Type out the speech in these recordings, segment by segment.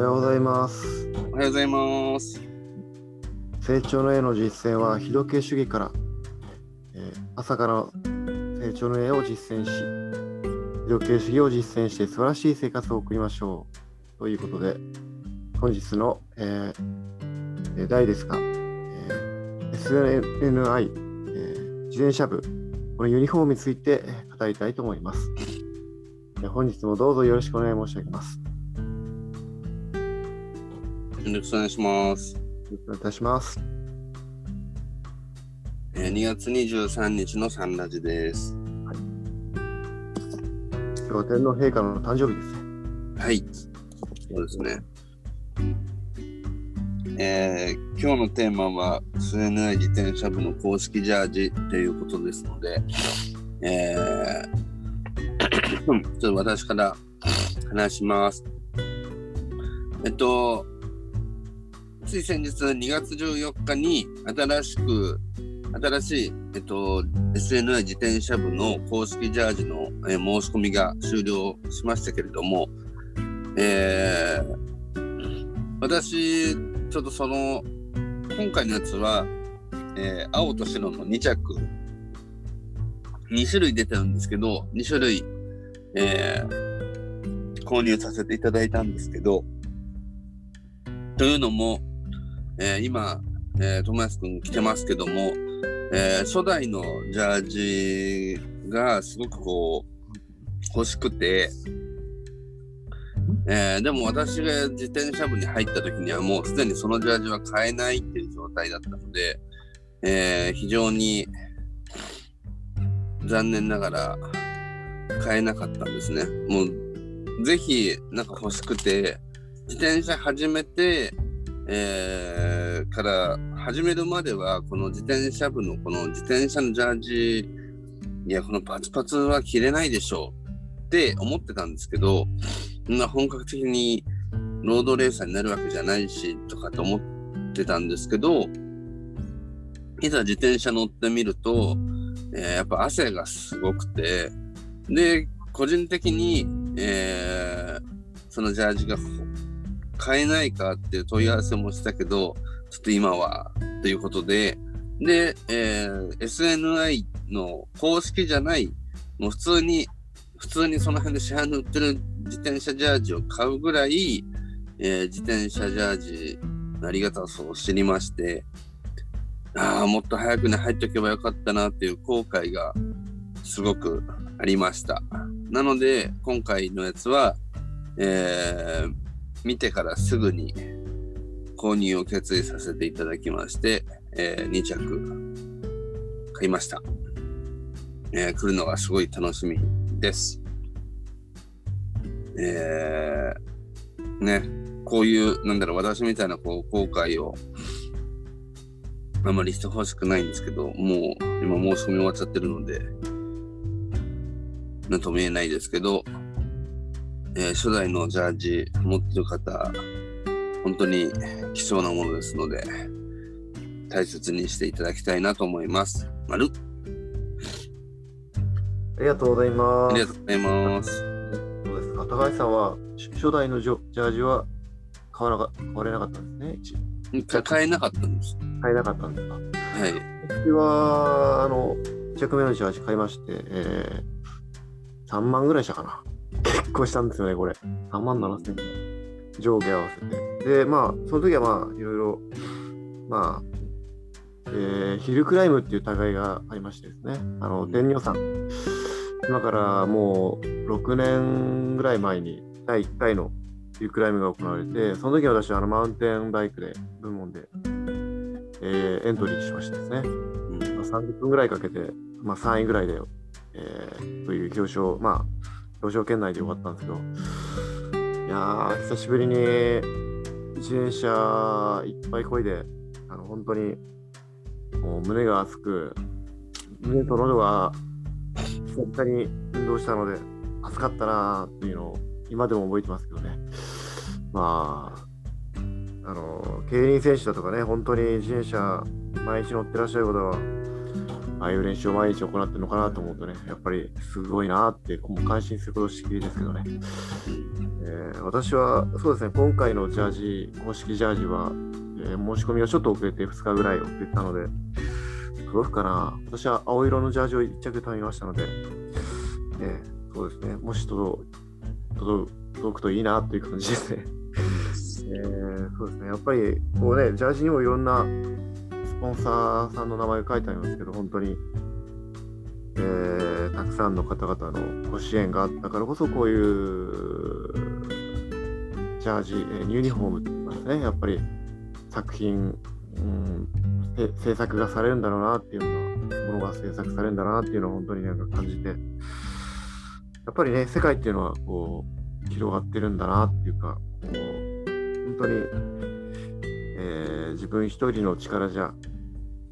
おはようございます。おはようございます。成長の絵の実践は、非時計主義から、えー朝から成長の絵を実践し、非時計主義を実践して素晴らしい生活を送りましょう。ということで、本日の、えーえー題ですが、えー SNI、えー自転車部、このユニフォームについてえー語りたいと思います。えー本日もどうぞよろしくお願い申し上げます。よろしくお願いします。よろしくお願いいたします。えー2月23日のサンラジです。今日は天皇陛下の誕生日ですね。はい。そうですね。えー今日のテーマは SNI 自転車部の公式ジャージということですので、えー ちょっと私から話します。えっと、つい先日2月14日に新しく、新しい、えっと、SNI 自転車部の公式ジャージの、えー申し込みが終了しましたけれども、えー私、ちょっとその、今回のやつは、えー青と白の2着、2種類出てるんですけど、2種類、え購入させていただいたんですけど、というのも、えー今、えー、友安くん来てますけども、えー初代のジャージがすごくこう、欲しくて、えーでも私が自転車部に入った時にはもうすでにそのジャージは買えないっていう状態だったので、えー非常に残念ながら買えなかったんですね。もうぜひなんか欲しくて、自転車始めて、えーから始めるまではこの自転車部のこの自転車のジャージいやこのパツパツは着れないでしょうって思ってたんですけどそんな本格的にロードレーサーになるわけじゃないしとかと思ってたんですけどいざ自転車乗ってみると、えーやっぱ汗がすごくてで個人的に、えーそのジャージが買えないかっていう問い合わせもしたけどちょっと今はということでで、えー SNI の公式じゃないもう普通に普通にその辺で市販で売ってる自転車ジャージを買うぐらい、えー自転車ジャージのありがたさを知りまして、ああ、もっと早くに入っとけばよかったなっていう後悔がすごくありました。なので、今回のやつは、えー見てからすぐに購入を決意させていただきまして、え2着買いました。えー来るのがすごい楽しみです。えーね、こういう、なんだろう、私みたいなこう後悔をあまりしてほしくないんですけど、もう今申し込み終わっちゃってるので、なんとも言えないですけど、えー初代のジャージ持ってる方、本当に貴重なものですので、大切にしていただきたいなと思います。まるありがとうございます。ありがとうございます。どうですか高橋さんはし初代のジャージは買わなか買われなかったんですね。買えなかったんです。買えなかったんですか？はい。私は、あの、1着目のジャージ買いまして、えー、3万ぐらいしたかな。結構したんですよね、これ。3万7千円。上下合わせて。で、まあ、その時はまあ、いろいろ、まあ、えーヒルクライムっていう大会がありましてですね、あの、天女さん。今からもう6年ぐらい前に第1回のヒルクライムが行われて、その時私はあのマウンテンバイクで、部門で、えーエントリーしましてですね。うんまあ、30分ぐらいかけて、まあ、3位ぐらいで、えーという表彰、まあ、表彰圏内でよかったんですけど、いやー、久しぶりに自転車いっぱいこいで、あの本当にもう胸が熱く、胸と喉が久々に運動したので、熱かったなーっていうのを今でも覚えてますけどね。まあ、あの競輪選手だとかね、本当に自転車毎日乗ってらっしゃる方は、ああいう練習を毎日行ってるのかなと思うとね、やっぱりすごいなって、もう感心することしきりですけどね。えー私は、そうですね、今回のジャージ、公式ジャージは、えー申し込みがちょっと遅れて2日ぐらい遅れたので、届くかな私は青色のジャージを1着頼みましたので、えーそうですね、もし届届届くといいなっていう感じですね。えーそうですね、やっぱりこうね、ジャージにもいろんなスポンサーさんの名前が書いてありますけど、本当に、えーたくさんの方々のご支援があったからこそ、こういうジャージ、えーユニフォームって言いますね、やっぱり作品、うん、制作がされるんだろうなっていうようなものが制作されるんだなっていうのを本当になんか感じて、やっぱりね、世界っていうのはこう広がってるんだなっていうか、こう本当に、えー自分一人の力じゃ、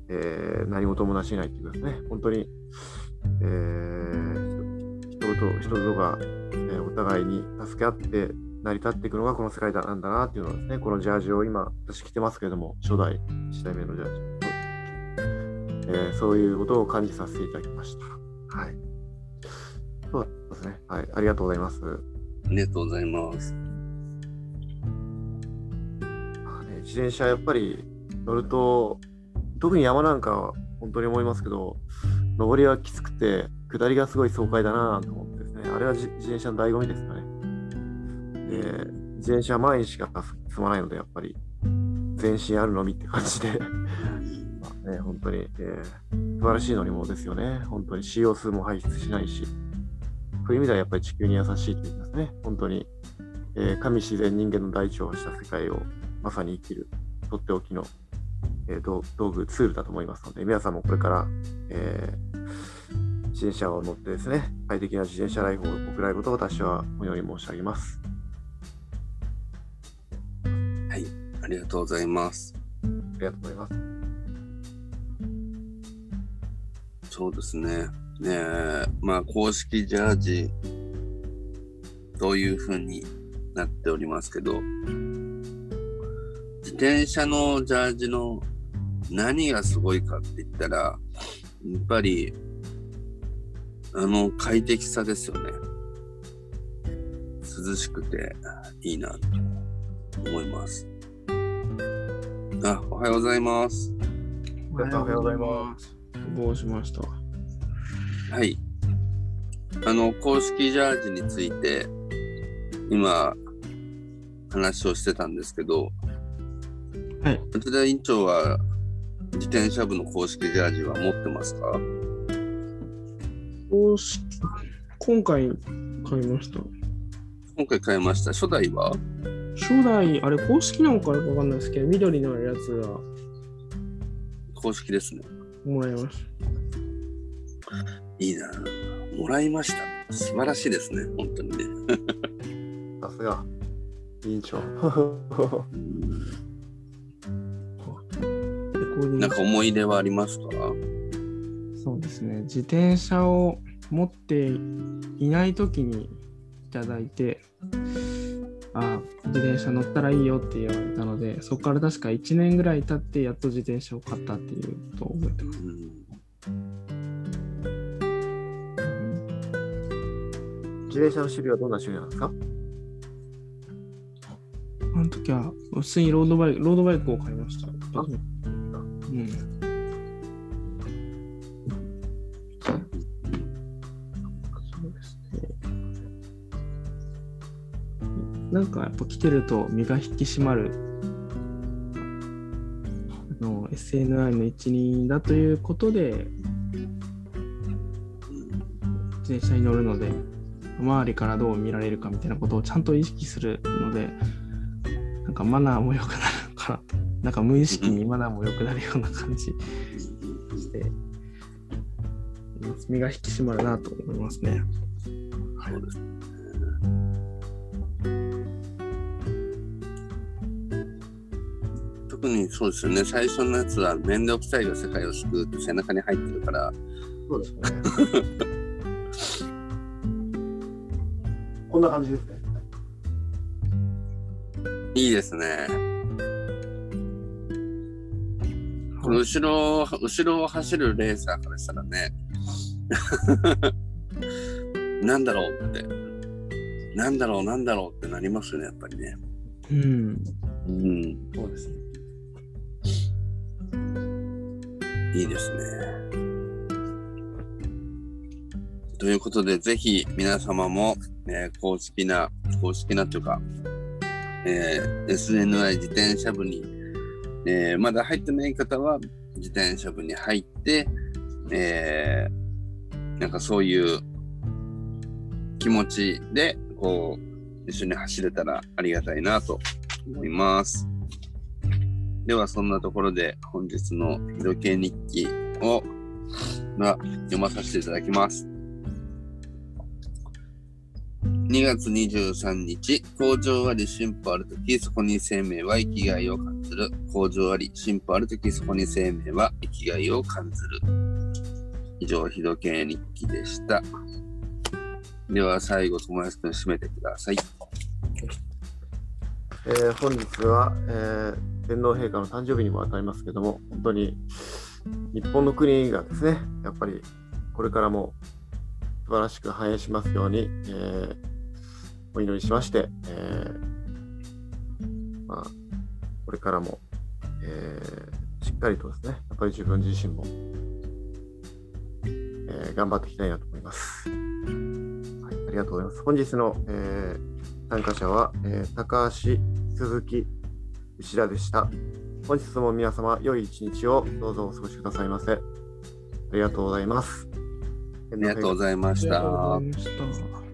えー何事もなし得ないっていうかですね、本当に、えー人と人とが、えーお互いに助け合って成り立っていくのがこの世界だなんだなっていうのはですね、このジャージを今、私着てますけれども、初代1代目のジャージ、えーそういうことを感じさせていただきました。はい。そうですね。はい。ありがとうございます。ありがとうございます。まあね自転車やっぱり乗ると特に山なんかは本当に思いますけど上りはきつくて下りがすごい爽快だなと思ってですね。あれは自転車の醍醐味ですかね。で自転車は前にしか進まないのでやっぱり。全身あるのみって感じで。まね本当に、えー素晴らしい乗り物ですよね。本当に。CO2 も排出しないし。そういう意味ではやっぱり地球に優しいと言いますね。本当に。えー神自然人間の大地をした世界をまさに生きる。とっておきの、えー道道具ツールだと思いますので皆さんもこれから、えー自転車を乗ってですね快適な自転車ライフを送られることを私はこのように申し上げますありがとうございます。ありがとうございますそうですね。ねえ、まあ、公式ジャージ、というふうになっておりますけど、自転車のジャージの何がすごいかって言ったら、やっぱり、あの快適さですよね。涼しくていいなと思います。あ、おはようございます。おはようございます。どうしましたはい。あの、公式ジャージについて、今、話をしてたんですけど、はい。内田院長は、自転車部の公式ジャージは持ってますか？公式今回買いました。今回買いました。初代は？初代、あれ公式なのかよくわかんないですけど、緑のやつが公式ですね。もらいましいいなもらいました。素晴らしいですね。本当にね。さすが委員長た。レコーディングなんか思い出はありますか？そうですね。自転車を持っていないときにいただいて、あ自転車乗ったらいいよって言われたので、そこから確か1年ぐらい経ってやっと自転車を買ったっていうことを覚えてます。うん自転車の種類はどんな種類なんですか？あの時は普通にロードバイク、ロードバイクを買いました。なんかやっぱ来てると身が引き締まる。あの SNI の一員だということで自転車に乗るので周りからどう見られるかみたいなことをちゃんと意識するのでなんかマナーも良くなるのかなと。なんか無意識にマナーも良くなるような感じして身が引き締まるなと思いますね。そう特にそうですよね。最初のやつは、面倒くさいが世界を救うって背中に入ってるから、そうですねこんな感じですねいいですね。この後ろを、後ろを走るレーサーからしたらね、なんだろうって、なんだろう、なんだろうってなりますよね、やっぱりね。うん。うん、そうですね。いいですね。ということで、ぜひ皆様も、えー公式な、公式なというか、えー SNI 自転車部に、えーまだ入ってない方は自転車部に入って、えーなんかそういう気持ちで、こう、一緒に走れたらありがたいなと思います。では、そんなところで本日の日時計日記を、が読まさせていただきます。2月23日、工場あり進歩あるとき、そこに生命は生きがいを感じる。工場あり進歩あるとき、そこに生命は生きがいを感じる。以上、日時計日記でした。では、最後、友安くん締めてください。えー本日は、えー天皇陛下の誕生日にも当たりますけども、本当に日本の国がですね、やっぱりこれからも素晴らしく繁栄しますように、えーお祈りしまして、えーまあ、これからも、えーしっかりとですね、やっぱり自分自身も、えー頑張っていきたいなと思います。はい、ありがとうございます。本日の、えー参加者は、えー高橋、鈴木、牛田でした。本日も皆様、良い一日をどうぞお過ごしくださいませ。ありがとうございます。あありがとうございまありした。がとうございました。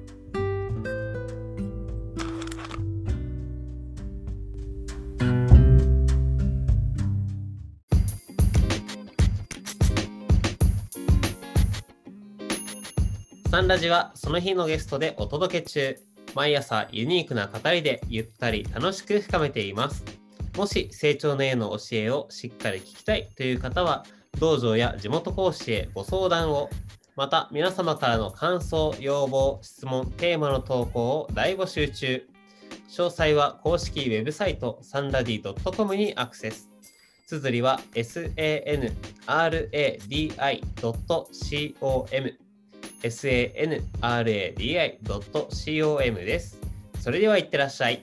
サンラジはその日のゲストでお届け中。毎朝ユニークな語りでゆったり楽しく深めています。もし成長の絵の教えをしっかり聞きたいという方は、道場や地元講師へご相談を。また、皆様からの感想、要望、質問、テーマの投稿を大募集中。詳細は公式ウェブサイトサンラディ .com にアクセス。綴りは sanradi.com sanradi.com です。それではいってらっしゃい。